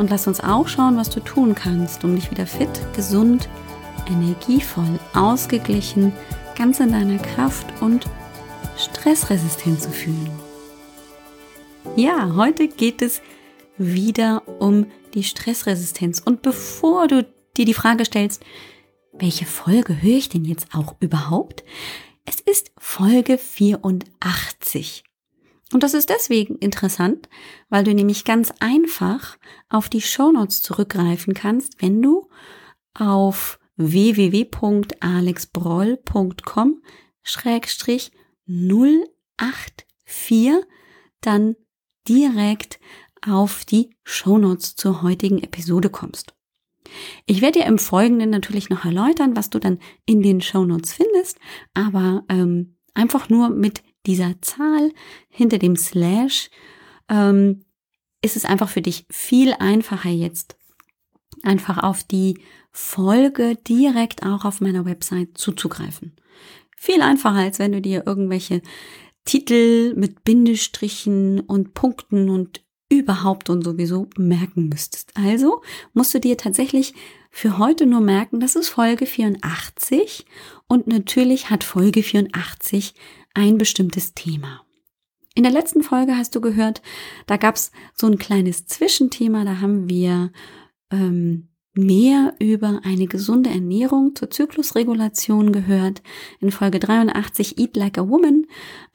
Und lass uns auch schauen, was du tun kannst, um dich wieder fit, gesund, energievoll, ausgeglichen, ganz in deiner Kraft und stressresistent zu fühlen. Ja, heute geht es wieder um die Stressresistenz. Und bevor du dir die Frage stellst, welche Folge höre ich denn jetzt auch überhaupt? Es ist Folge 84. Und das ist deswegen interessant, weil du nämlich ganz einfach auf die Shownotes zurückgreifen kannst, wenn du auf www.alexbroll.com schrägstrich 084 dann direkt auf die Shownotes zur heutigen Episode kommst. Ich werde dir im Folgenden natürlich noch erläutern, was du dann in den Shownotes findest, aber ähm, einfach nur mit dieser Zahl hinter dem Slash ähm, ist es einfach für dich viel einfacher jetzt, einfach auf die Folge direkt auch auf meiner Website zuzugreifen. Viel einfacher, als wenn du dir irgendwelche Titel mit Bindestrichen und Punkten und überhaupt und sowieso merken müsstest. Also musst du dir tatsächlich für heute nur merken, das ist Folge 84 und natürlich hat Folge 84 ein bestimmtes Thema. In der letzten Folge hast du gehört, da gab es so ein kleines Zwischenthema, da haben wir ähm, mehr über eine gesunde Ernährung zur Zyklusregulation gehört. In Folge 83 Eat Like a Woman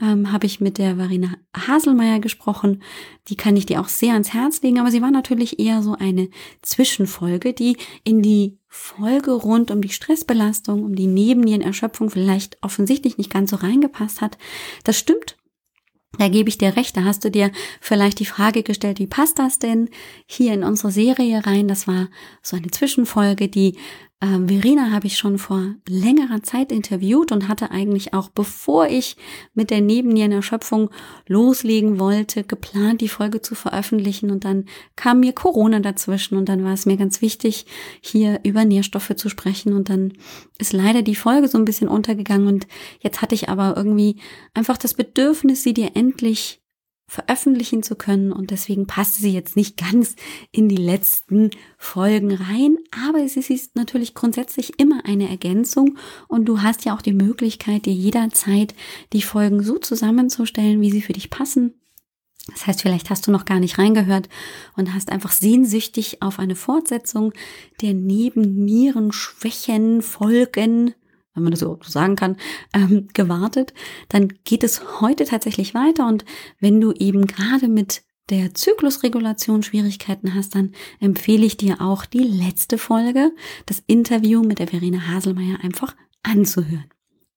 ähm, habe ich mit der Verena Haselmeier gesprochen. Die kann ich dir auch sehr ans Herz legen, aber sie war natürlich eher so eine Zwischenfolge, die in die Folge rund um die Stressbelastung, um die Nebennierenerschöpfung vielleicht offensichtlich nicht ganz so reingepasst hat. Das stimmt. Da gebe ich dir recht, da hast du dir vielleicht die Frage gestellt, wie passt das denn hier in unsere Serie rein? Das war so eine Zwischenfolge, die ähm, Verena habe ich schon vor längerer Zeit interviewt und hatte eigentlich auch, bevor ich mit der Nebennierenerschöpfung loslegen wollte, geplant, die Folge zu veröffentlichen. Und dann kam mir Corona dazwischen und dann war es mir ganz wichtig, hier über Nährstoffe zu sprechen. Und dann ist leider die Folge so ein bisschen untergegangen. Und jetzt hatte ich aber irgendwie einfach das Bedürfnis, sie dir endlich veröffentlichen zu können. Und deswegen passte sie jetzt nicht ganz in die letzten Folgen rein, aber es ist natürlich grundsätzlich immer eine Ergänzung. Und du hast ja auch die Möglichkeit, dir jederzeit die Folgen so zusammenzustellen, wie sie für dich passen. Das heißt, vielleicht hast du noch gar nicht reingehört und hast einfach sehnsüchtig auf eine Fortsetzung der Nebennierenschwächen Folgen wenn man das so sagen kann, ähm, gewartet, dann geht es heute tatsächlich weiter. Und wenn du eben gerade mit der Zyklusregulation Schwierigkeiten hast, dann empfehle ich dir auch die letzte Folge, das Interview mit der Verena Haselmeier einfach anzuhören.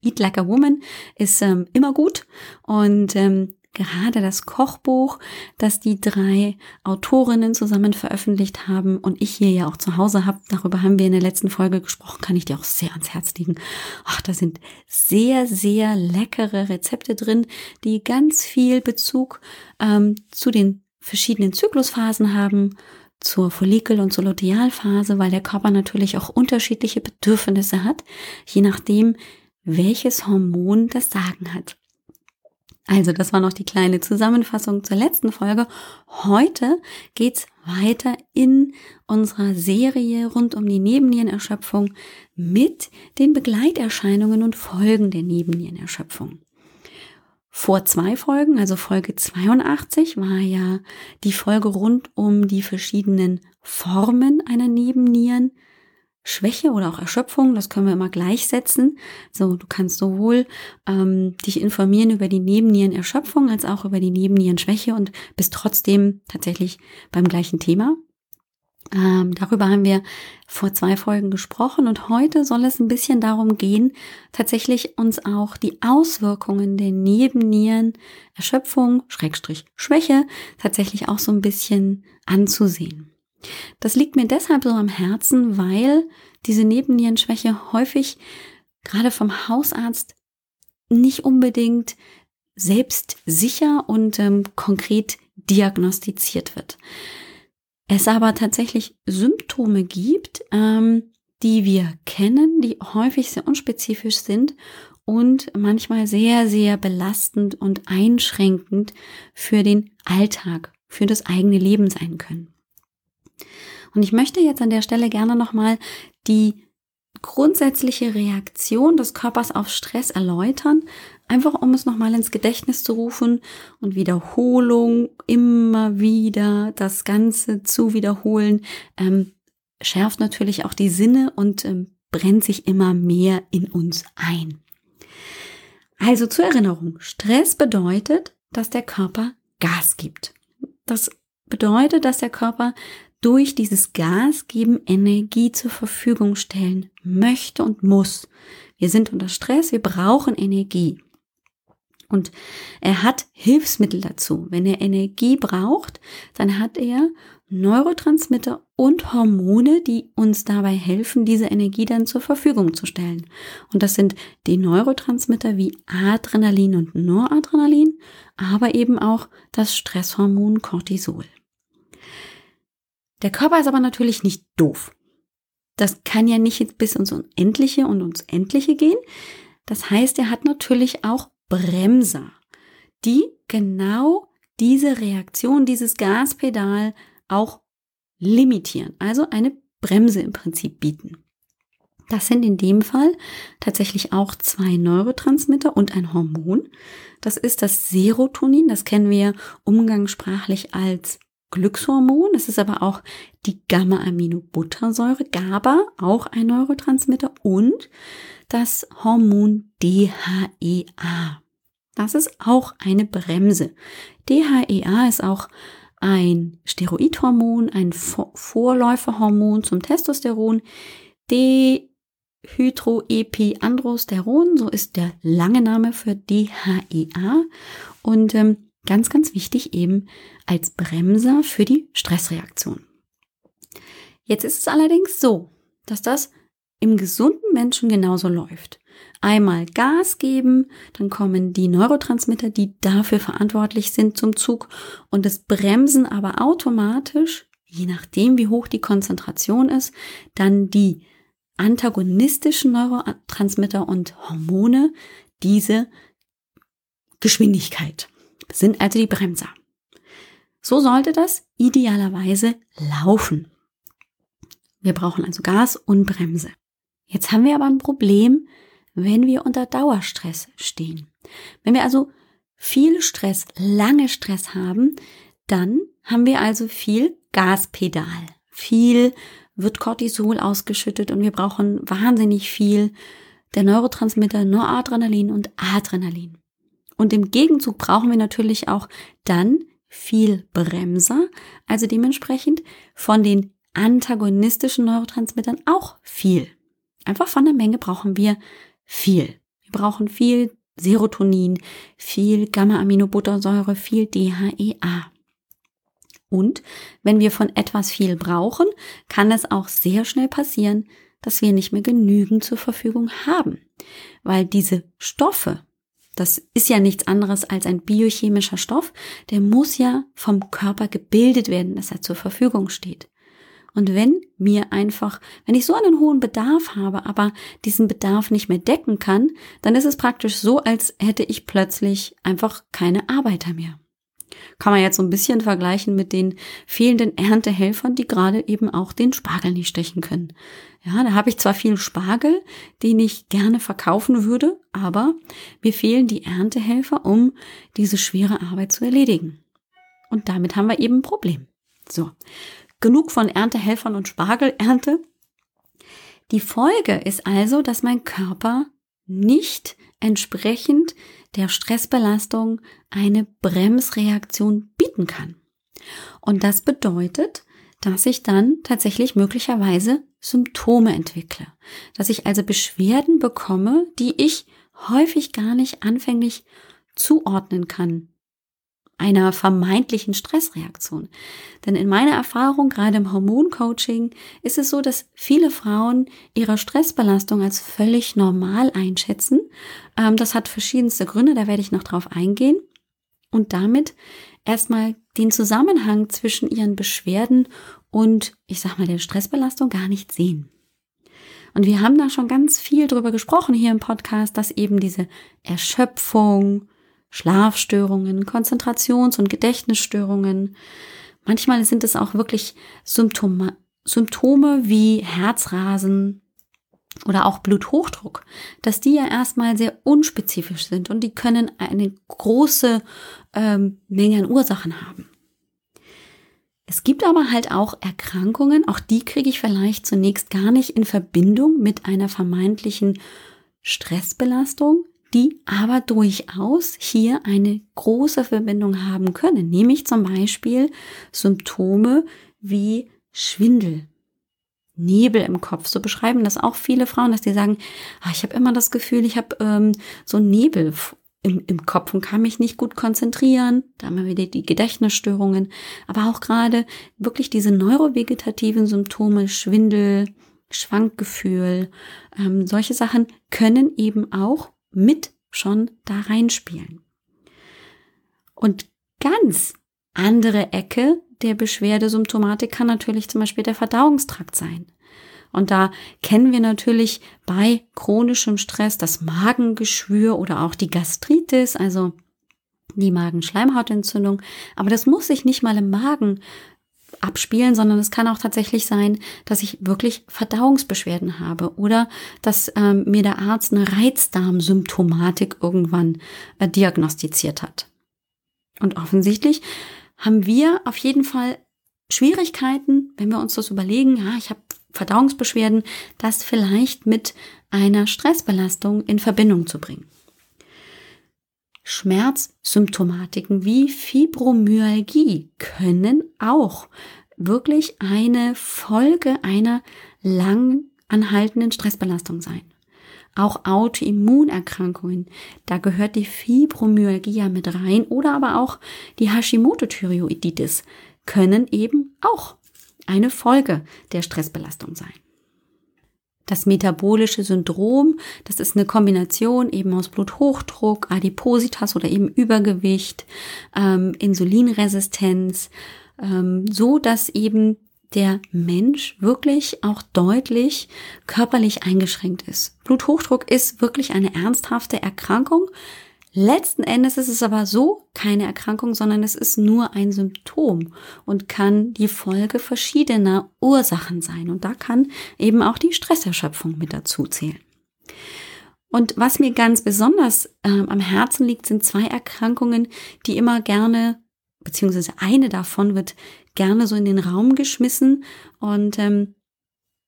Eat Like a Woman ist ähm, immer gut und ähm, gerade das Kochbuch, das die drei Autorinnen zusammen veröffentlicht haben und ich hier ja auch zu Hause habe, darüber haben wir in der letzten Folge gesprochen, kann ich dir auch sehr ans Herz legen. Ach, da sind sehr, sehr leckere Rezepte drin, die ganz viel Bezug ähm, zu den verschiedenen Zyklusphasen haben, zur Follikel- und zur Lutealphase, weil der Körper natürlich auch unterschiedliche Bedürfnisse hat, je nachdem, welches Hormon das Sagen hat. Also, das war noch die kleine Zusammenfassung zur letzten Folge. Heute geht's weiter in unserer Serie rund um die Nebennierenerschöpfung mit den Begleiterscheinungen und Folgen der Nebennierenerschöpfung. Vor zwei Folgen, also Folge 82, war ja die Folge rund um die verschiedenen Formen einer Nebennieren Schwäche oder auch Erschöpfung, das können wir immer gleichsetzen. So, du kannst sowohl ähm, dich informieren über die Nebennierenerschöpfung als auch über die Nebennierenschwäche und bist trotzdem tatsächlich beim gleichen Thema. Ähm, darüber haben wir vor zwei Folgen gesprochen und heute soll es ein bisschen darum gehen, tatsächlich uns auch die Auswirkungen der Nebennierenerschöpfung, Schrägstrich Schwäche, tatsächlich auch so ein bisschen anzusehen. Das liegt mir deshalb so am Herzen, weil diese Nebennierenschwäche häufig gerade vom Hausarzt nicht unbedingt selbst sicher und ähm, konkret diagnostiziert wird. Es aber tatsächlich Symptome gibt, ähm, die wir kennen, die häufig sehr unspezifisch sind und manchmal sehr, sehr belastend und einschränkend für den Alltag, für das eigene Leben sein können. Und ich möchte jetzt an der Stelle gerne nochmal die grundsätzliche Reaktion des Körpers auf Stress erläutern, einfach um es nochmal ins Gedächtnis zu rufen und Wiederholung, immer wieder das Ganze zu wiederholen, ähm, schärft natürlich auch die Sinne und ähm, brennt sich immer mehr in uns ein. Also zur Erinnerung, Stress bedeutet, dass der Körper Gas gibt. Das bedeutet, dass der Körper durch dieses Gas geben Energie zur Verfügung stellen möchte und muss. Wir sind unter Stress, wir brauchen Energie. Und er hat Hilfsmittel dazu. Wenn er Energie braucht, dann hat er Neurotransmitter und Hormone, die uns dabei helfen, diese Energie dann zur Verfügung zu stellen. Und das sind die Neurotransmitter wie Adrenalin und Noradrenalin, aber eben auch das Stresshormon Cortisol. Der Körper ist aber natürlich nicht doof. Das kann ja nicht bis ins Unendliche und ins Endliche gehen. Das heißt, er hat natürlich auch Bremser, die genau diese Reaktion, dieses Gaspedal auch limitieren, also eine Bremse im Prinzip bieten. Das sind in dem Fall tatsächlich auch zwei Neurotransmitter und ein Hormon. Das ist das Serotonin, das kennen wir umgangssprachlich als Glückshormon. Es ist aber auch die Gamma-Aminobuttersäure, GABA, auch ein Neurotransmitter und das Hormon DHEA. Das ist auch eine Bremse. DHEA ist auch ein Steroidhormon, ein Vorläuferhormon zum Testosteron. Dehydroepiandrosteron, so ist der lange Name für DHEA. Und ähm, Ganz, ganz wichtig eben als Bremser für die Stressreaktion. Jetzt ist es allerdings so, dass das im gesunden Menschen genauso läuft. Einmal Gas geben, dann kommen die Neurotransmitter, die dafür verantwortlich sind, zum Zug und das Bremsen aber automatisch, je nachdem wie hoch die Konzentration ist, dann die antagonistischen Neurotransmitter und Hormone, diese Geschwindigkeit sind also die Bremser. So sollte das idealerweise laufen. Wir brauchen also Gas und Bremse. Jetzt haben wir aber ein Problem, wenn wir unter Dauerstress stehen. Wenn wir also viel Stress, lange Stress haben, dann haben wir also viel Gaspedal. Viel wird Cortisol ausgeschüttet und wir brauchen wahnsinnig viel der Neurotransmitter Noradrenalin und Adrenalin. Und im Gegenzug brauchen wir natürlich auch dann viel Bremser, also dementsprechend von den antagonistischen Neurotransmittern auch viel. Einfach von der Menge brauchen wir viel. Wir brauchen viel Serotonin, viel Gamma-Aminobuttersäure, viel DHEA. Und wenn wir von etwas viel brauchen, kann es auch sehr schnell passieren, dass wir nicht mehr genügend zur Verfügung haben, weil diese Stoffe, das ist ja nichts anderes als ein biochemischer Stoff. Der muss ja vom Körper gebildet werden, dass er zur Verfügung steht. Und wenn mir einfach, wenn ich so einen hohen Bedarf habe, aber diesen Bedarf nicht mehr decken kann, dann ist es praktisch so, als hätte ich plötzlich einfach keine Arbeiter mehr. Kann man jetzt so ein bisschen vergleichen mit den fehlenden Erntehelfern, die gerade eben auch den Spargel nicht stechen können. Ja, da habe ich zwar viel Spargel, den ich gerne verkaufen würde, aber mir fehlen die Erntehelfer, um diese schwere Arbeit zu erledigen. Und damit haben wir eben ein Problem. So, genug von Erntehelfern und Spargelernte. Die Folge ist also, dass mein Körper nicht entsprechend der Stressbelastung eine Bremsreaktion bieten kann. Und das bedeutet, dass ich dann tatsächlich möglicherweise Symptome entwickle, dass ich also Beschwerden bekomme, die ich häufig gar nicht anfänglich zuordnen kann. einer vermeintlichen Stressreaktion. Denn in meiner Erfahrung, gerade im Hormoncoaching, ist es so, dass viele Frauen ihre Stressbelastung als völlig normal einschätzen. Ähm, das hat verschiedenste Gründe, da werde ich noch drauf eingehen. Und damit erstmal den Zusammenhang zwischen ihren Beschwerden und, ich sag mal, der Stressbelastung gar nicht sehen. Und wir haben da schon ganz viel drüber gesprochen hier im Podcast, dass eben diese Erschöpfung, Schlafstörungen, Konzentrations- und Gedächtnisstörungen, manchmal sind es auch wirklich Symptome, Symptome wie Herzrasen oder auch Bluthochdruck, dass die ja erstmal sehr unspezifisch sind und die können eine große ähm, Menge an Ursachen haben. Es gibt aber halt auch Erkrankungen, auch die kriege ich vielleicht zunächst gar nicht in Verbindung mit einer vermeintlichen Stressbelastung, die aber durchaus hier eine große Verbindung haben können, nämlich zum Beispiel Symptome wie Schwindel, Nebel im Kopf. So beschreiben das auch viele Frauen, dass die sagen, ah, ich habe immer das Gefühl, ich habe ähm, so Nebel im, im Kopf und kann mich nicht gut konzentrieren. Da haben wir wieder die Gedächtnisstörungen, aber auch gerade wirklich diese neurovegetativen Symptome, Schwindel, Schwankgefühl, ähm, solche Sachen können eben auch mit schon da reinspielen. Und ganz andere Ecke der Beschwerdesymptomatik kann natürlich zum Beispiel der Verdauungstrakt sein. Und da kennen wir natürlich bei chronischem Stress das Magengeschwür oder auch die Gastritis, also die Magenschleimhautentzündung. Aber das muss sich nicht mal im Magen abspielen, sondern es kann auch tatsächlich sein, dass ich wirklich Verdauungsbeschwerden habe oder dass ähm, mir der Arzt eine Reizdarmsymptomatik irgendwann äh, diagnostiziert hat. Und offensichtlich haben wir auf jeden Fall Schwierigkeiten, wenn wir uns das überlegen, ja, ich habe Verdauungsbeschwerden, das vielleicht mit einer Stressbelastung in Verbindung zu bringen. Schmerzsymptomatiken wie Fibromyalgie können auch wirklich eine Folge einer lang anhaltenden Stressbelastung sein. Auch Autoimmunerkrankungen, da gehört die Fibromyalgie ja mit rein oder aber auch die Hashimoto-Thyreoiditis können eben auch eine Folge der Stressbelastung sein. Das metabolische Syndrom, das ist eine Kombination eben aus Bluthochdruck, Adipositas oder eben Übergewicht, ähm, Insulinresistenz, ähm, so dass eben der Mensch wirklich auch deutlich körperlich eingeschränkt ist. Bluthochdruck ist wirklich eine ernsthafte Erkrankung, Letzten Endes ist es aber so keine Erkrankung, sondern es ist nur ein Symptom und kann die Folge verschiedener Ursachen sein. Und da kann eben auch die Stresserschöpfung mit dazu zählen. Und was mir ganz besonders äh, am Herzen liegt, sind zwei Erkrankungen, die immer gerne, beziehungsweise eine davon wird gerne so in den Raum geschmissen. Und ähm,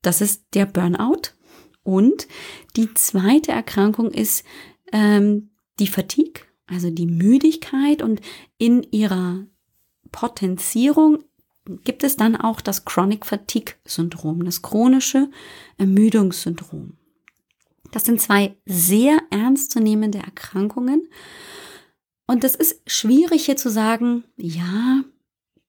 das ist der Burnout. Und die zweite Erkrankung ist ähm, die Fatigue, also die Müdigkeit und in ihrer Potenzierung gibt es dann auch das Chronic Fatigue Syndrom, das chronische Ermüdungssyndrom. Das sind zwei sehr ernstzunehmende Erkrankungen. Und das ist schwierig hier zu sagen, ja,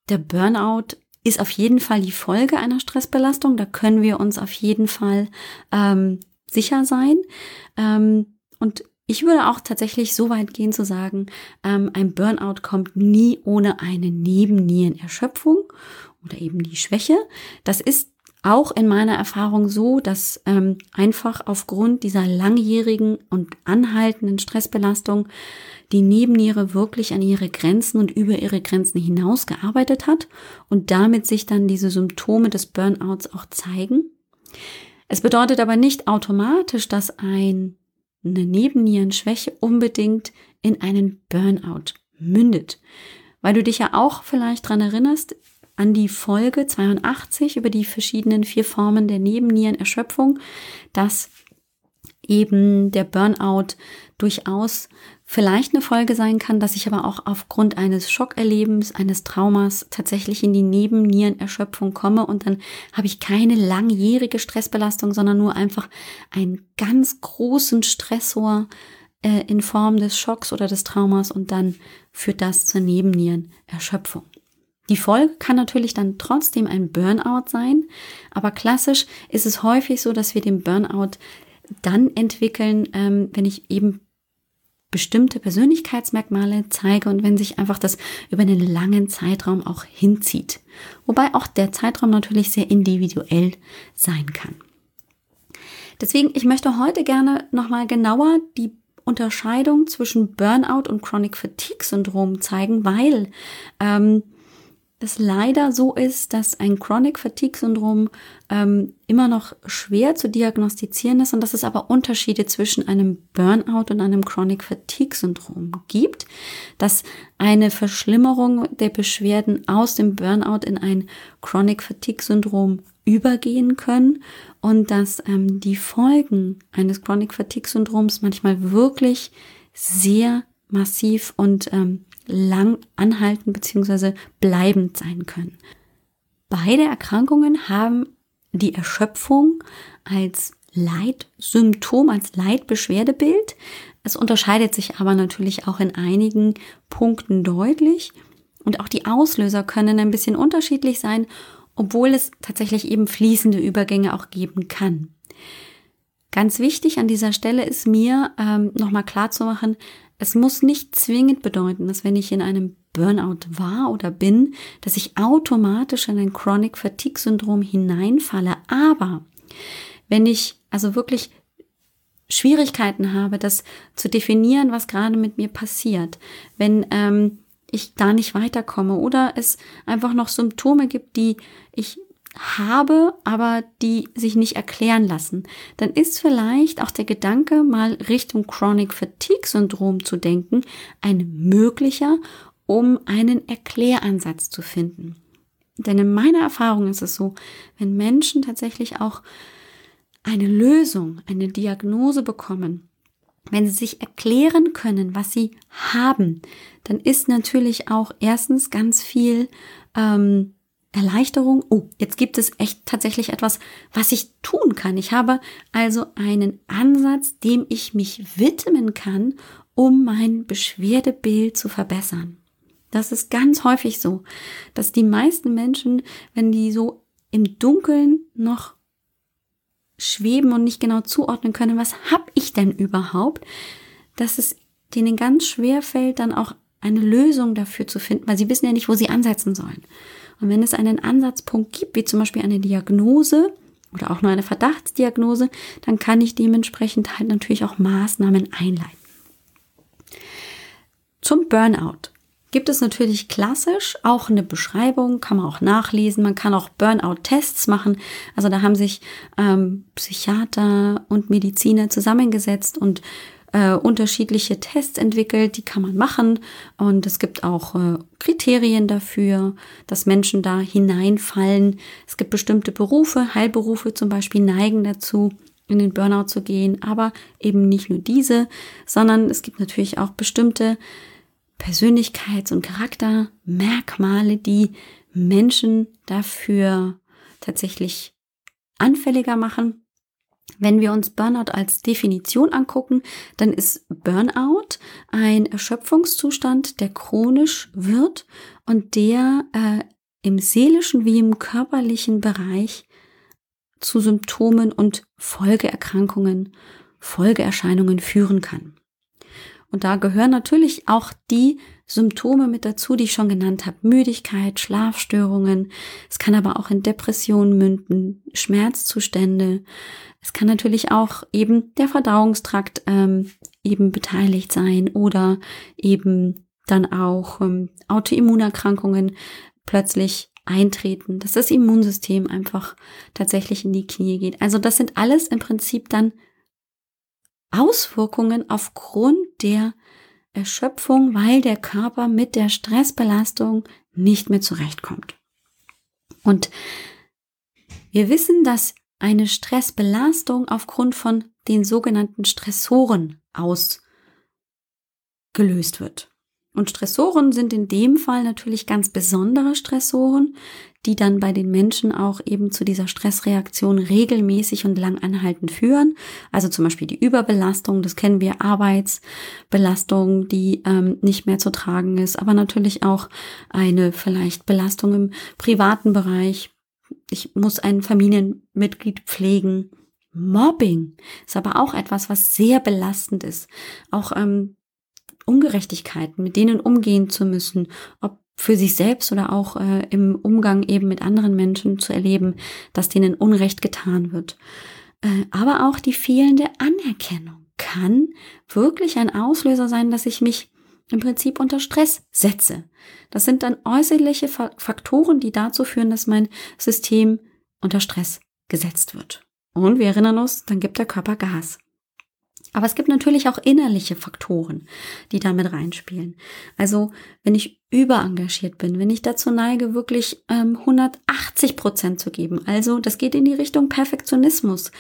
der Burnout ist auf jeden Fall die Folge einer Stressbelastung. Da können wir uns auf jeden Fall ähm, sicher sein. Ähm, und ich würde auch tatsächlich so weit gehen zu sagen, ähm, ein Burnout kommt nie ohne eine Nebennierenerschöpfung oder eben die Schwäche. Das ist auch in meiner Erfahrung so, dass ähm, einfach aufgrund dieser langjährigen und anhaltenden Stressbelastung die Nebenniere wirklich an ihre Grenzen und über ihre Grenzen hinaus gearbeitet hat und damit sich dann diese Symptome des Burnouts auch zeigen. Es bedeutet aber nicht automatisch, dass ein eine Nebennierenschwäche unbedingt in einen Burnout mündet. Weil du dich ja auch vielleicht dran erinnerst, an die Folge 82 über die verschiedenen vier Formen der Nebennierenerschöpfung, dass eben der Burnout durchaus vielleicht eine Folge sein kann, dass ich aber auch aufgrund eines Schockerlebens, eines Traumas tatsächlich in die Nebennierenerschöpfung komme und dann habe ich keine langjährige Stressbelastung, sondern nur einfach einen ganz großen Stressor äh, in Form des Schocks oder des Traumas und dann führt das zur Nebennierenerschöpfung. Die Folge kann natürlich dann trotzdem ein Burnout sein, aber klassisch ist es häufig so, dass wir den Burnout dann entwickeln, ähm, wenn ich eben bestimmte Persönlichkeitsmerkmale zeige und wenn sich einfach das über einen langen Zeitraum auch hinzieht. Wobei auch der Zeitraum natürlich sehr individuell sein kann. Deswegen, ich möchte heute gerne nochmal genauer die Unterscheidung zwischen Burnout und Chronic Fatigue Syndrom zeigen, weil ähm, es leider so ist, dass ein Chronic Fatigue Syndrom ähm, immer noch schwer zu diagnostizieren ist und dass es aber Unterschiede zwischen einem Burnout und einem Chronic Fatigue Syndrom gibt, dass eine Verschlimmerung der Beschwerden aus dem Burnout in ein Chronic Fatigue Syndrom übergehen können und dass ähm, die Folgen eines Chronic Fatigue Syndroms manchmal wirklich sehr massiv und ähm, lang anhalten bzw. bleibend sein können. Beide Erkrankungen haben die Erschöpfung als Leitsymptom, als Leitbeschwerdebild. Es unterscheidet sich aber natürlich auch in einigen Punkten deutlich. Und auch die Auslöser können ein bisschen unterschiedlich sein, obwohl es tatsächlich eben fließende Übergänge auch geben kann. Ganz wichtig an dieser Stelle ist mir ähm, nochmal machen, es muss nicht zwingend bedeuten, dass wenn ich in einem Burnout war oder bin, dass ich automatisch in ein Chronic Fatigue Syndrom hineinfalle. Aber wenn ich also wirklich Schwierigkeiten habe, das zu definieren, was gerade mit mir passiert, wenn ähm, ich da nicht weiterkomme oder es einfach noch Symptome gibt, die ich habe, aber die sich nicht erklären lassen, dann ist vielleicht auch der Gedanke, mal Richtung Chronic Fatigue Syndrom zu denken, ein möglicher, um einen Erkläransatz zu finden. Denn in meiner Erfahrung ist es so, wenn Menschen tatsächlich auch eine Lösung, eine Diagnose bekommen, wenn sie sich erklären können, was sie haben, dann ist natürlich auch erstens ganz viel ähm, Erleichterung, oh, jetzt gibt es echt tatsächlich etwas, was ich tun kann. Ich habe also einen Ansatz, dem ich mich widmen kann, um mein Beschwerdebild zu verbessern. Das ist ganz häufig so, dass die meisten Menschen, wenn die so im Dunkeln noch schweben und nicht genau zuordnen können, was habe ich denn überhaupt, dass es denen ganz schwer fällt, dann auch eine Lösung dafür zu finden, weil sie wissen ja nicht, wo sie ansetzen sollen. Und wenn es einen Ansatzpunkt gibt, wie zum Beispiel eine Diagnose oder auch nur eine Verdachtsdiagnose, dann kann ich dementsprechend halt natürlich auch Maßnahmen einleiten. Zum Burnout gibt es natürlich klassisch auch eine Beschreibung, kann man auch nachlesen. Man kann auch Burnout-Tests machen. Also da haben sich ähm, Psychiater und Mediziner zusammengesetzt und äh, unterschiedliche Tests entwickelt, die kann man machen. Und es gibt auch äh, Kriterien dafür, dass Menschen da hineinfallen. Es gibt bestimmte Berufe, Heilberufe zum Beispiel neigen dazu, in den Burnout zu gehen, aber eben nicht nur diese, sondern es gibt natürlich auch bestimmte Persönlichkeits- und Charaktermerkmale, die Menschen dafür tatsächlich anfälliger machen. Wenn wir uns Burnout als Definition angucken, dann ist Burnout ein Erschöpfungszustand, der chronisch wird und der äh, im seelischen wie im körperlichen Bereich zu Symptomen und Folgeerkrankungen, Folgeerscheinungen führen kann. Und da gehören natürlich auch die Symptome mit dazu, die ich schon genannt habe. Müdigkeit, Schlafstörungen. Es kann aber auch in Depressionen münden, Schmerzzustände. Es kann natürlich auch eben der Verdauungstrakt ähm, eben beteiligt sein oder eben dann auch ähm, Autoimmunerkrankungen plötzlich eintreten, dass das Immunsystem einfach tatsächlich in die Knie geht. Also das sind alles im Prinzip dann Auswirkungen aufgrund der Erschöpfung, weil der Körper mit der Stressbelastung nicht mehr zurechtkommt. Und wir wissen, dass eine Stressbelastung aufgrund von den sogenannten Stressoren ausgelöst wird. Und Stressoren sind in dem Fall natürlich ganz besondere Stressoren, die dann bei den Menschen auch eben zu dieser Stressreaktion regelmäßig und lang anhaltend führen. Also zum Beispiel die Überbelastung, das kennen wir, Arbeitsbelastung, die ähm, nicht mehr zu tragen ist, aber natürlich auch eine vielleicht Belastung im privaten Bereich. Ich muss ein Familienmitglied pflegen. Mobbing ist aber auch etwas, was sehr belastend ist. Auch ähm, Ungerechtigkeiten, mit denen umgehen zu müssen, ob für sich selbst oder auch äh, im Umgang eben mit anderen Menschen zu erleben, dass denen Unrecht getan wird. Äh, aber auch die fehlende Anerkennung kann wirklich ein Auslöser sein, dass ich mich im Prinzip unter Stress setze. Das sind dann äußerliche Faktoren, die dazu führen, dass mein System unter Stress gesetzt wird. Und wir erinnern uns, dann gibt der Körper Gas. Aber es gibt natürlich auch innerliche Faktoren, die damit reinspielen. Also wenn ich überengagiert bin, wenn ich dazu neige, wirklich ähm, 180 Prozent zu geben, also das geht in die Richtung Perfektionismus.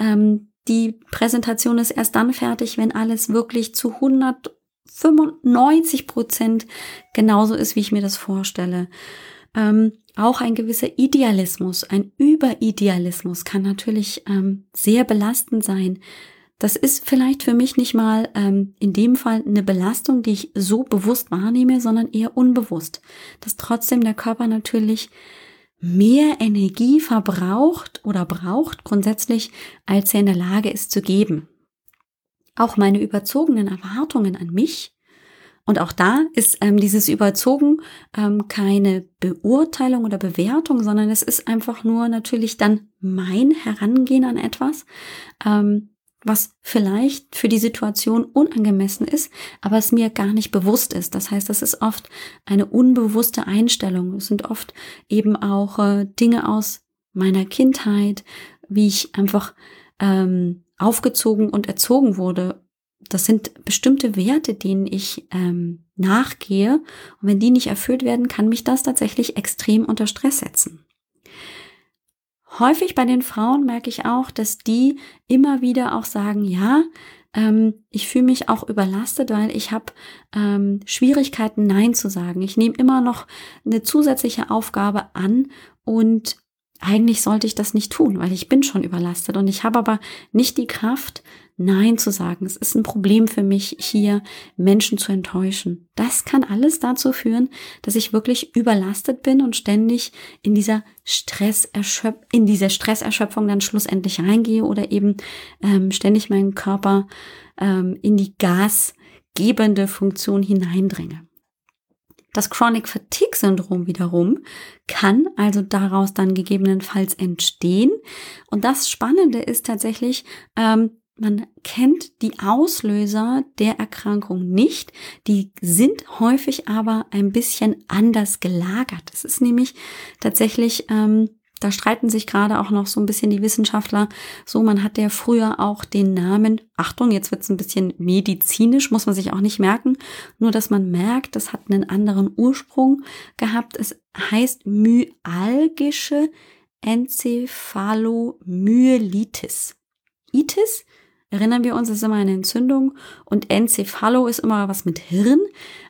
Ähm, die Präsentation ist erst dann fertig, wenn alles wirklich zu 195 Prozent genauso ist, wie ich mir das vorstelle. Ähm, auch ein gewisser Idealismus, ein Überidealismus kann natürlich ähm, sehr belastend sein das ist vielleicht für mich nicht mal ähm, in dem Fall eine Belastung, die ich so bewusst wahrnehme, sondern eher unbewusst. Dass trotzdem der Körper natürlich mehr Energie verbraucht oder braucht grundsätzlich, als er in der Lage ist zu geben. Auch meine überzogenen Erwartungen an mich und auch da ist ähm, dieses Überzogen ähm, keine Beurteilung oder Bewertung, sondern es ist einfach nur natürlich dann mein Herangehen an etwas. Ähm, was vielleicht für die Situation unangemessen ist, aber es mir gar nicht bewusst ist. Das heißt, das ist oft eine unbewusste Einstellung. Es sind oft eben auch äh, Dinge aus meiner Kindheit, wie ich einfach ähm, aufgezogen und erzogen wurde. Das sind bestimmte Werte, denen ich ähm, nachgehe. Und wenn die nicht erfüllt werden, kann mich das tatsächlich extrem unter Stress setzen. Häufig bei den Frauen merke ich auch, dass die immer wieder auch sagen, ja, ähm, ich fühle mich auch überlastet, weil ich habe ähm, Schwierigkeiten, Nein zu sagen. Ich nehme immer noch eine zusätzliche Aufgabe an und eigentlich sollte ich das nicht tun, weil ich bin schon überlastet und ich habe aber nicht die Kraft, Nein zu sagen. Es ist ein Problem für mich, hier Menschen zu enttäuschen. Das kann alles dazu führen, dass ich wirklich überlastet bin und ständig in dieser Stresserschöpf in diese Stresserschöpfung dann schlussendlich reingehe oder eben ähm, ständig meinen Körper ähm, in die gasgebende Funktion hineindringe. Das Chronic Fatigue Syndrom wiederum kann also daraus dann gegebenenfalls entstehen. Und das Spannende ist tatsächlich, ähm, man kennt die Auslöser der Erkrankung nicht. Die sind häufig aber ein bisschen anders gelagert. Es ist nämlich tatsächlich, ähm, da streiten sich gerade auch noch so ein bisschen die Wissenschaftler. So, man hat ja früher auch den Namen, Achtung, jetzt wird es ein bisschen medizinisch, muss man sich auch nicht merken, nur dass man merkt, das hat einen anderen Ursprung gehabt. Es heißt myalgische Enzephalomyelitis. Itis Erinnern wir uns, es ist immer eine Entzündung und Encephalo ist immer was mit Hirn.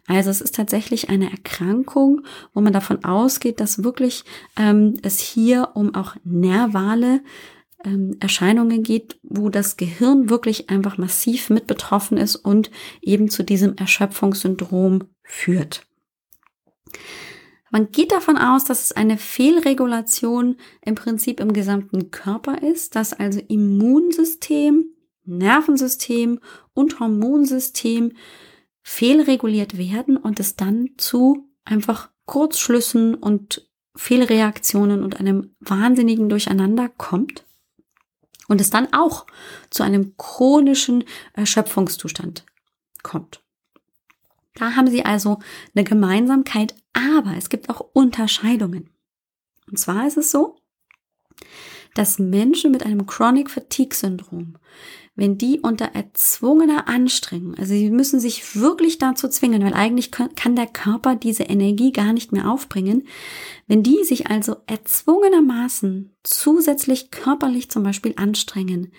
Also es ist tatsächlich eine Erkrankung, wo man davon ausgeht, dass wirklich ähm, es hier um auch nervale ähm, Erscheinungen geht, wo das Gehirn wirklich einfach massiv mit betroffen ist und eben zu diesem Erschöpfungssyndrom führt. Man geht davon aus, dass es eine Fehlregulation im Prinzip im gesamten Körper ist, dass also Immunsystem, Nervensystem und Hormonsystem fehlreguliert werden und es dann zu einfach Kurzschlüssen und Fehlreaktionen und einem wahnsinnigen Durcheinander kommt und es dann auch zu einem chronischen Erschöpfungszustand kommt. Da haben sie also eine Gemeinsamkeit, aber es gibt auch Unterscheidungen. Und zwar ist es so, dass Menschen mit einem Chronic Fatigue Syndrom wenn die unter erzwungener Anstrengung, also sie müssen sich wirklich dazu zwingen, weil eigentlich kann der Körper diese Energie gar nicht mehr aufbringen, wenn die sich also erzwungenermaßen zusätzlich körperlich zum Beispiel anstrengen,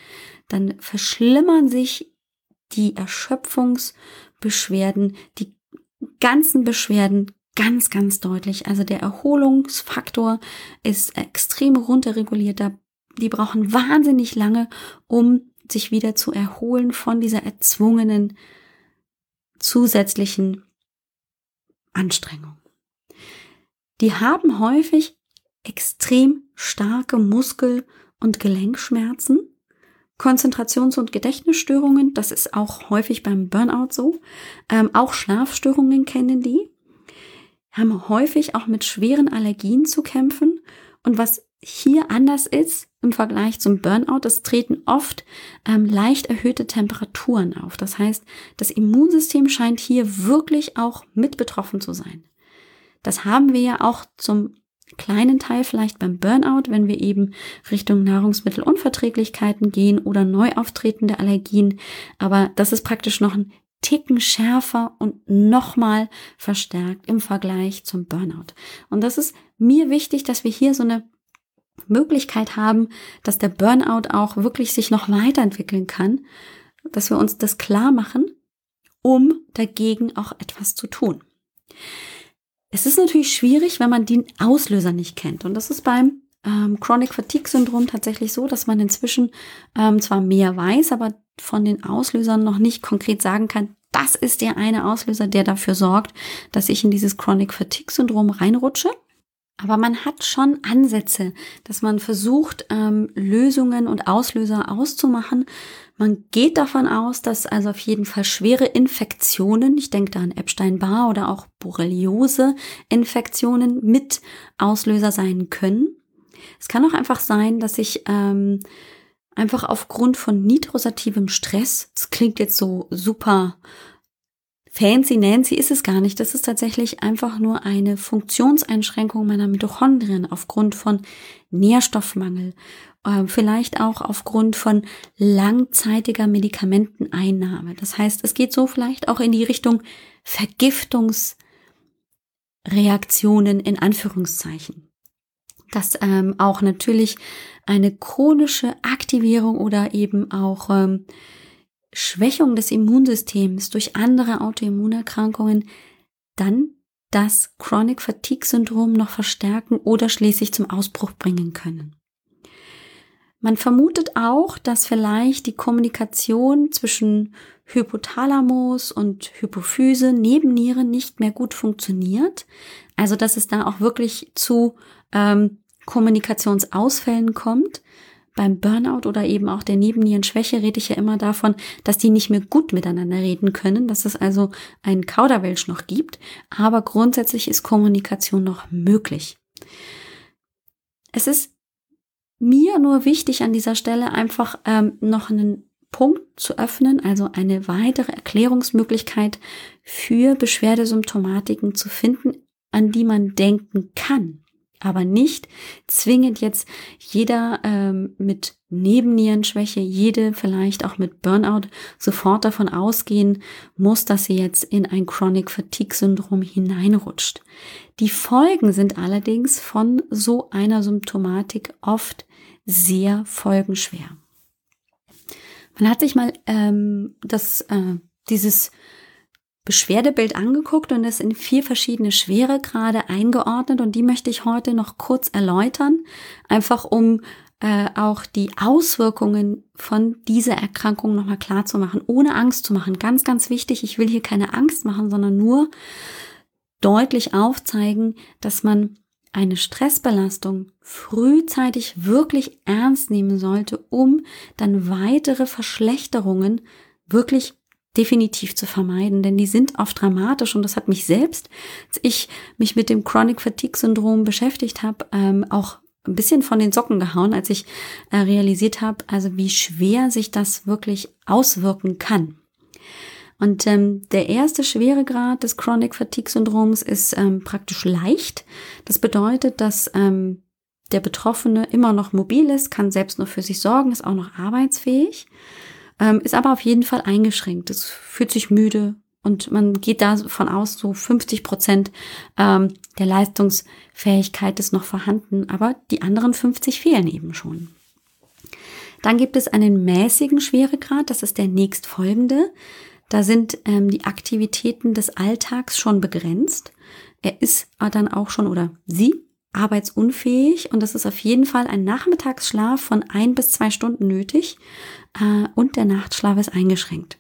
dann verschlimmern sich die Erschöpfungsbeschwerden, die ganzen Beschwerden ganz, ganz deutlich. Also der Erholungsfaktor ist extrem runterreguliert. Die brauchen wahnsinnig lange, um sich wieder zu erholen von dieser erzwungenen zusätzlichen Anstrengung. Die haben häufig extrem starke Muskel- und Gelenkschmerzen, Konzentrations- und Gedächtnisstörungen, das ist auch häufig beim Burnout so, ähm, auch Schlafstörungen kennen die, haben häufig auch mit schweren Allergien zu kämpfen. Und was hier anders ist im Vergleich zum Burnout, es treten oft ähm, leicht erhöhte Temperaturen auf. Das heißt, das Immunsystem scheint hier wirklich auch mit betroffen zu sein. Das haben wir ja auch zum kleinen Teil vielleicht beim Burnout, wenn wir eben Richtung Nahrungsmittelunverträglichkeiten gehen oder neu auftretende Allergien. Aber das ist praktisch noch ein Ticken schärfer und nochmal verstärkt im Vergleich zum Burnout. Und das ist mir wichtig, dass wir hier so eine Möglichkeit haben, dass der Burnout auch wirklich sich noch weiterentwickeln kann, dass wir uns das klar machen, um dagegen auch etwas zu tun. Es ist natürlich schwierig, wenn man den Auslöser nicht kennt. Und das ist beim ähm, Chronic Fatigue Syndrom tatsächlich so, dass man inzwischen ähm, zwar mehr weiß, aber von den Auslösern noch nicht konkret sagen kann, das ist der eine Auslöser, der dafür sorgt, dass ich in dieses Chronic Fatigue Syndrom reinrutsche. Aber man hat schon Ansätze, dass man versucht, ähm, Lösungen und Auslöser auszumachen. Man geht davon aus, dass also auf jeden Fall schwere Infektionen, ich denke da an Epstein-Barr oder auch Borreliose-Infektionen mit Auslöser sein können. Es kann auch einfach sein, dass ich ähm, einfach aufgrund von nitrosativem Stress, das klingt jetzt so super fancy Nancy ist es gar nicht. Das ist tatsächlich einfach nur eine Funktionseinschränkung meiner Mitochondrien aufgrund von Nährstoffmangel, äh, vielleicht auch aufgrund von langzeitiger Medikamenteneinnahme. Das heißt, es geht so vielleicht auch in die Richtung Vergiftungsreaktionen in Anführungszeichen. Dass ähm, auch natürlich eine chronische Aktivierung oder eben auch ähm, Schwächung des Immunsystems durch andere Autoimmunerkrankungen dann das Chronic Fatigue Syndrom noch verstärken oder schließlich zum Ausbruch bringen können. Man vermutet auch, dass vielleicht die Kommunikation zwischen Hypothalamus und Hypophyse neben Nieren nicht mehr gut funktioniert. Also dass es da auch wirklich zu ähm, Kommunikationsausfällen kommt beim Burnout oder eben auch der Nebennierenschwäche rede ich ja immer davon, dass die nicht mehr gut miteinander reden können, dass es also einen Kauderwelsch noch gibt, aber grundsätzlich ist Kommunikation noch möglich. Es ist mir nur wichtig an dieser Stelle einfach ähm, noch einen Punkt zu öffnen, also eine weitere Erklärungsmöglichkeit für Beschwerdesymptomatiken zu finden, an die man denken kann aber nicht zwingend jetzt jeder ähm, mit Nebennierenschwäche, jede vielleicht auch mit Burnout sofort davon ausgehen muss, dass sie jetzt in ein Chronic Fatigue Syndrom hineinrutscht. Die Folgen sind allerdings von so einer Symptomatik oft sehr folgenschwer. Man hat sich mal ähm, das, äh, dieses Beschwerdebild angeguckt und es in vier verschiedene Schweregrade eingeordnet und die möchte ich heute noch kurz erläutern, einfach um äh, auch die Auswirkungen von dieser Erkrankung nochmal klar zu machen, ohne Angst zu machen. Ganz, ganz wichtig, ich will hier keine Angst machen, sondern nur deutlich aufzeigen, dass man eine Stressbelastung frühzeitig wirklich ernst nehmen sollte, um dann weitere Verschlechterungen wirklich definitiv zu vermeiden, denn die sind oft dramatisch und das hat mich selbst, als ich mich mit dem Chronic Fatigue Syndrom beschäftigt habe, ähm, auch ein bisschen von den Socken gehauen, als ich äh, realisiert habe, also wie schwer sich das wirklich auswirken kann. Und ähm, der erste Schweregrad des Chronic Fatigue Syndroms ist ähm, praktisch leicht. Das bedeutet, dass ähm, der Betroffene immer noch mobil ist, kann selbst nur für sich sorgen, ist auch noch arbeitsfähig ähm, ist aber auf jeden Fall eingeschränkt. Es fühlt sich müde und man geht davon aus, so 50 Prozent ähm, der Leistungsfähigkeit ist noch vorhanden, aber die anderen 50 fehlen eben schon. Dann gibt es einen mäßigen Schweregrad, das ist der nächstfolgende. Da sind ähm, die Aktivitäten des Alltags schon begrenzt. Er ist dann auch schon oder sie arbeitsunfähig und es ist auf jeden Fall ein Nachmittagsschlaf von ein bis zwei Stunden nötig äh, und der Nachtschlaf ist eingeschränkt.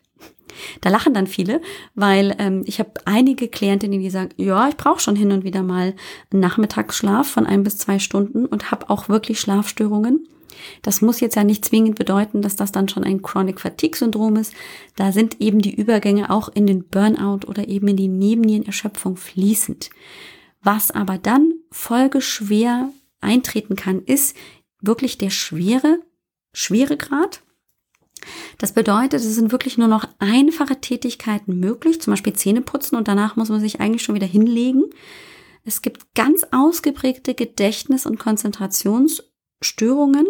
Da lachen dann viele, weil ähm, ich habe einige Klientinnen, die sagen, ja, ich brauche schon hin und wieder mal einen Nachmittagsschlaf von ein bis zwei Stunden und habe auch wirklich Schlafstörungen. Das muss jetzt ja nicht zwingend bedeuten, dass das dann schon ein Chronic Fatigue Syndrom ist. Da sind eben die Übergänge auch in den Burnout oder eben in die Nebennierenerschöpfung fließend. Was aber dann folgeschwer eintreten kann, ist wirklich der schwere Schweregrad. Das bedeutet, es sind wirklich nur noch einfache Tätigkeiten möglich, zum Beispiel Zähne putzen und danach muss man sich eigentlich schon wieder hinlegen. Es gibt ganz ausgeprägte Gedächtnis- und Konzentrationsstörungen.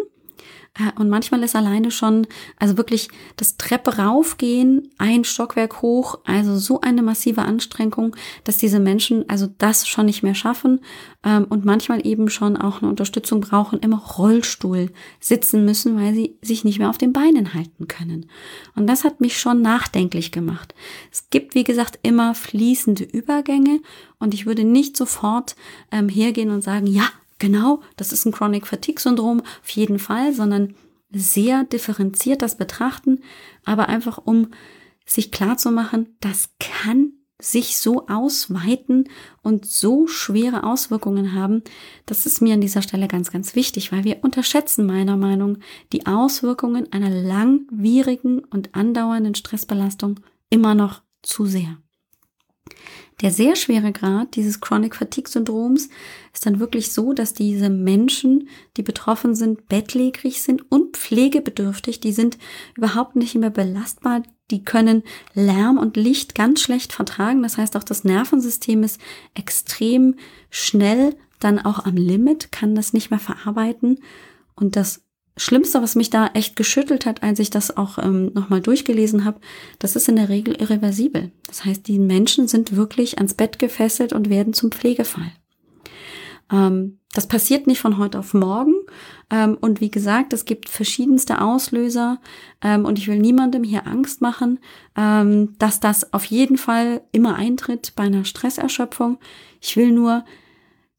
Und manchmal ist alleine schon, also wirklich das Treppe raufgehen, ein Stockwerk hoch, also so eine massive Anstrengung, dass diese Menschen also das schon nicht mehr schaffen ähm, und manchmal eben schon auch eine Unterstützung brauchen, im Rollstuhl sitzen müssen, weil sie sich nicht mehr auf den Beinen halten können. Und das hat mich schon nachdenklich gemacht. Es gibt, wie gesagt, immer fließende Übergänge und ich würde nicht sofort ähm, hergehen und sagen, ja, genau, das ist ein Chronic Fatigue Syndrom, auf jeden Fall, sondern sehr differenziert das betrachten, aber einfach um sich klar zu machen, das kann sich so ausweiten und so schwere Auswirkungen haben, das ist mir an dieser Stelle ganz, ganz wichtig, weil wir unterschätzen meiner Meinung die Auswirkungen einer langwierigen und andauernden Stressbelastung immer noch zu sehr. Der sehr schwere Grad dieses Chronic Fatigue Syndroms ist dann wirklich so, dass diese Menschen, die betroffen sind, bettlägerig sind und pflegebedürftig. Die sind überhaupt nicht mehr belastbar. Die können Lärm und Licht ganz schlecht vertragen. Das heißt, auch das Nervensystem ist extrem schnell dann auch am Limit, kann das nicht mehr verarbeiten. Und das Schlimmste, was mich da echt geschüttelt hat, als ich das auch ähm, nochmal durchgelesen habe, das ist in der Regel irreversibel. Das heißt, die Menschen sind wirklich ans Bett gefesselt und werden zum Pflegefall. Ähm, das passiert nicht von heute auf morgen. Ähm, und wie gesagt, es gibt verschiedenste Auslöser. Ähm, und ich will niemandem hier Angst machen, ähm, dass das auf jeden Fall immer eintritt bei einer Stresserschöpfung. Ich will nur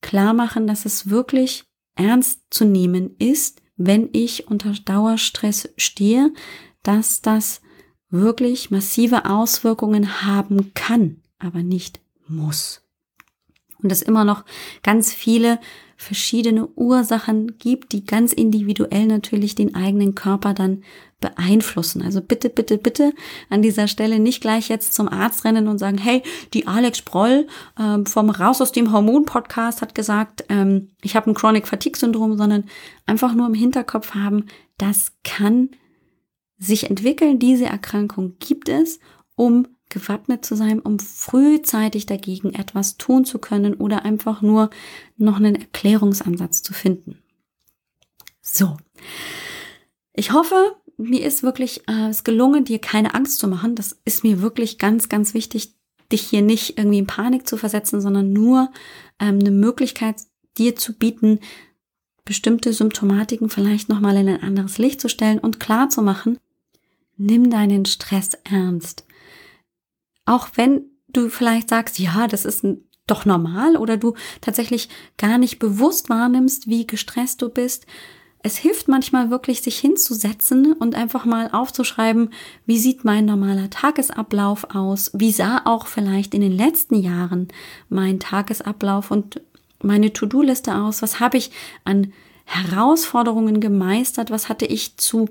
klar machen, dass es wirklich ernst zu nehmen ist, wenn ich unter Dauerstress stehe, dass das wirklich massive Auswirkungen haben kann, aber nicht muss. Und es immer noch ganz viele verschiedene Ursachen gibt, die ganz individuell natürlich den eigenen Körper dann beeinflussen. Also bitte, bitte, bitte an dieser Stelle nicht gleich jetzt zum Arzt rennen und sagen, hey, die Alex Sproll ähm, vom Raus aus dem Hormon Podcast hat gesagt, ähm, ich habe ein Chronic Fatigue Syndrom, sondern einfach nur im Hinterkopf haben, das kann sich entwickeln, diese Erkrankung gibt es, um gewappnet zu sein, um frühzeitig dagegen etwas tun zu können oder einfach nur noch einen Erklärungsansatz zu finden. So. Ich hoffe, mir ist wirklich äh, es gelungen, dir keine Angst zu machen. Das ist mir wirklich ganz, ganz wichtig, dich hier nicht irgendwie in Panik zu versetzen, sondern nur ähm, eine Möglichkeit dir zu bieten, bestimmte Symptomatiken vielleicht nochmal in ein anderes Licht zu stellen und klar zu machen, nimm deinen Stress ernst. Auch wenn du vielleicht sagst, ja, das ist doch normal oder du tatsächlich gar nicht bewusst wahrnimmst, wie gestresst du bist. Es hilft manchmal wirklich, sich hinzusetzen und einfach mal aufzuschreiben, wie sieht mein normaler Tagesablauf aus? Wie sah auch vielleicht in den letzten Jahren mein Tagesablauf und meine To-Do-Liste aus? Was habe ich an Herausforderungen gemeistert? Was hatte ich zu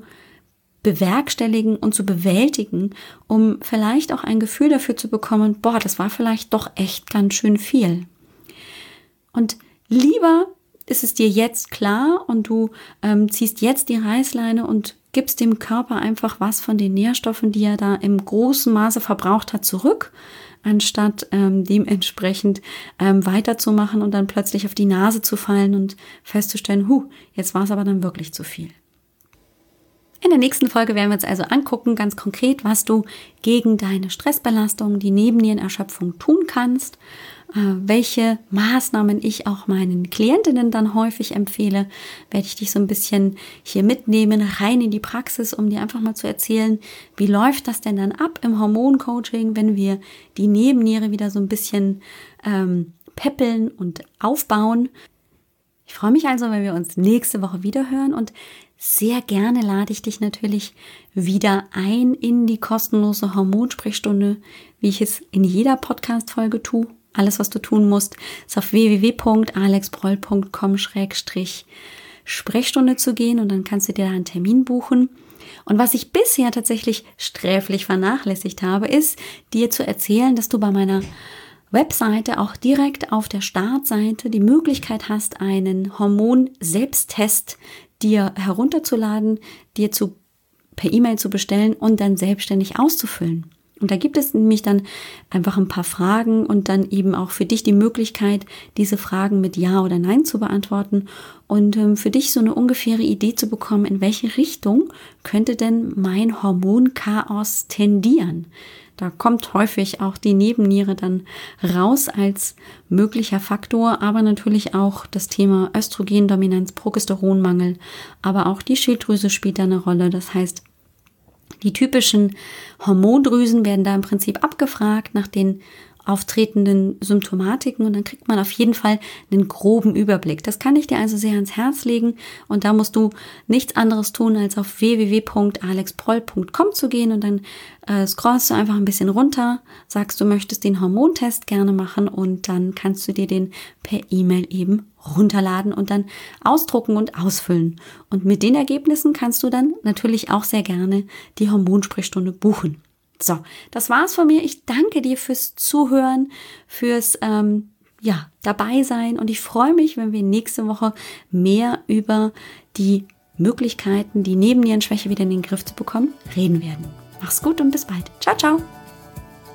bewerkstelligen und zu bewältigen, um vielleicht auch ein Gefühl dafür zu bekommen, boah, das war vielleicht doch echt ganz schön viel. Und lieber ist es dir jetzt klar und du ähm, ziehst jetzt die Reißleine und gibst dem Körper einfach was von den Nährstoffen, die er da im großen Maße verbraucht hat, zurück, anstatt ähm, dementsprechend ähm, weiterzumachen und dann plötzlich auf die Nase zu fallen und festzustellen, hu, jetzt war es aber dann wirklich zu viel. In der nächsten Folge werden wir uns also angucken, ganz konkret, was du gegen deine Stressbelastung, die Nebennierenerschöpfung tun kannst. äh, welche Maßnahmen ich auch meinen Klientinnen dann häufig empfehle, werde ich dich so ein bisschen hier mitnehmen, rein in die Praxis, um dir einfach mal zu erzählen, wie läuft das denn dann ab im Hormoncoaching, wenn wir die Nebenniere wieder so ein bisschen ähm, peppeln und aufbauen. Ich freue mich also, wenn wir uns nächste Woche wieder hören und sehr gerne lade ich dich natürlich wieder ein in die kostenlose Hormonsprechstunde, wie ich es in jeder Podcast-Folge tue. Alles, was du tun musst, ist auf www.alexbroll.com-sprechstunde zu gehen und dann kannst du dir da einen Termin buchen. Und was ich bisher tatsächlich sträflich vernachlässigt habe, ist dir zu erzählen, dass du bei meiner Webseite auch direkt auf der Startseite die Möglichkeit hast, einen Hormon-Selbsttest dir herunterzuladen, dir zu, per E-Mail zu bestellen und dann selbstständig auszufüllen. Und da gibt es nämlich dann einfach ein paar Fragen und dann eben auch für dich die Möglichkeit, diese Fragen mit Ja oder Nein zu beantworten und ähm, für dich so eine ungefähre Idee zu bekommen, in welche Richtung könnte denn mein Hormonchaos tendieren. Da kommt häufig auch die Nebenniere dann raus als möglicher Faktor, aber natürlich auch das Thema Östrogendominanz, Progesteronmangel, aber auch die Schilddrüse spielt da eine Rolle. Das heißt, die typischen Hormondrüsen werden da im Prinzip abgefragt nach den auftretenden Symptomatiken und dann kriegt man auf jeden Fall einen groben Überblick. Das kann ich dir also sehr ans Herz legen und da musst du nichts anderes tun, als auf www.alexproll.com zu gehen und dann äh, scrollst du einfach ein bisschen runter, sagst du möchtest den Hormontest gerne machen und dann kannst du dir den per E-Mail eben runterladen und dann ausdrucken und ausfüllen. Und mit den Ergebnissen kannst du dann natürlich auch sehr gerne die Hormonsprechstunde buchen. So, das war's von mir. Ich danke dir fürs Zuhören, fürs ähm, ja dabei sein und ich freue mich, wenn wir nächste Woche mehr über die Möglichkeiten, die Nebennierenschwäche wieder in den Griff zu bekommen, reden werden. Mach's gut und bis bald. Ciao, ciao.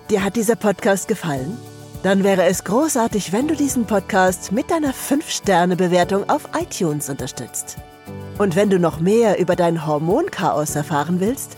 Dir hat dieser Podcast gefallen? Dann wäre es großartig, wenn du diesen Podcast mit deiner 5-Sterne-Bewertung auf iTunes unterstützt. Und wenn du noch mehr über dein Hormonchaos erfahren willst,